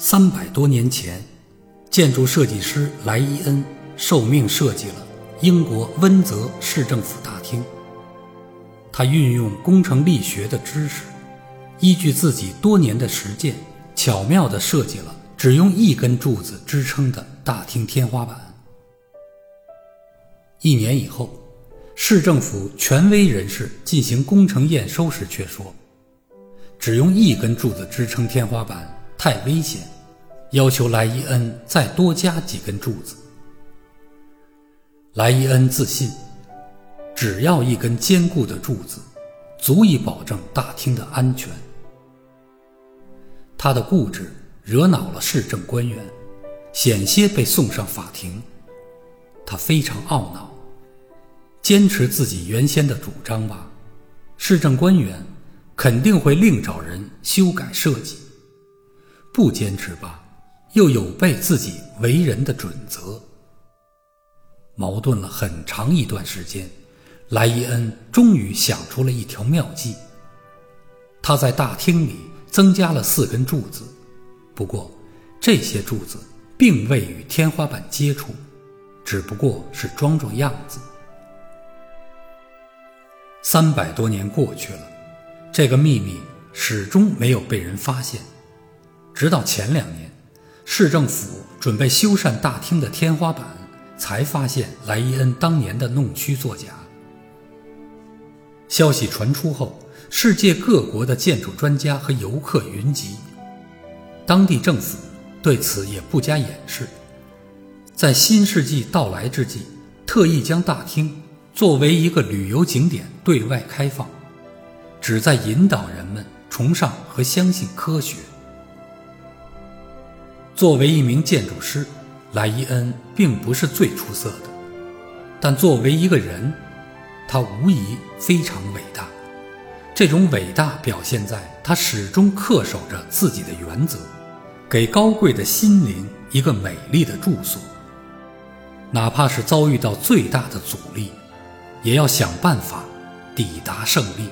三百多年前，建筑设计师莱伊恩受命设计了英国温泽市政府大厅。他运用工程力学的知识，依据自己多年的实践，巧妙地设计了只用一根柱子支撑的大厅天花板。一年以后，市政府权威人士进行工程验收时却说，只用一根柱子支撑天花板。太危险，要求莱伊恩再多加几根柱子。莱伊恩自信，只要一根坚固的柱子，足以保证大厅的安全。他的固执惹恼了市政官员，险些被送上法庭。他非常懊恼，坚持自己原先的主张吧，市政官员肯定会另找人修改设计。不坚持吧，又有悖自己为人的准则。矛盾了很长一段时间，莱伊恩终于想出了一条妙计。他在大厅里增加了四根柱子，不过这些柱子并未与天花板接触，只不过是装装样子。三百多年过去了，这个秘密始终没有被人发现。直到前两年，市政府准备修缮大厅的天花板，才发现莱伊恩当年的弄虚作假。消息传出后，世界各国的建筑专家和游客云集，当地政府对此也不加掩饰，在新世纪到来之际，特意将大厅作为一个旅游景点对外开放，旨在引导人们崇尚和相信科学。作为一名建筑师，莱伊恩并不是最出色的，但作为一个人，他无疑非常伟大。这种伟大表现在他始终恪守着自己的原则，给高贵的心灵一个美丽的住所。哪怕是遭遇到最大的阻力，也要想办法抵达胜利。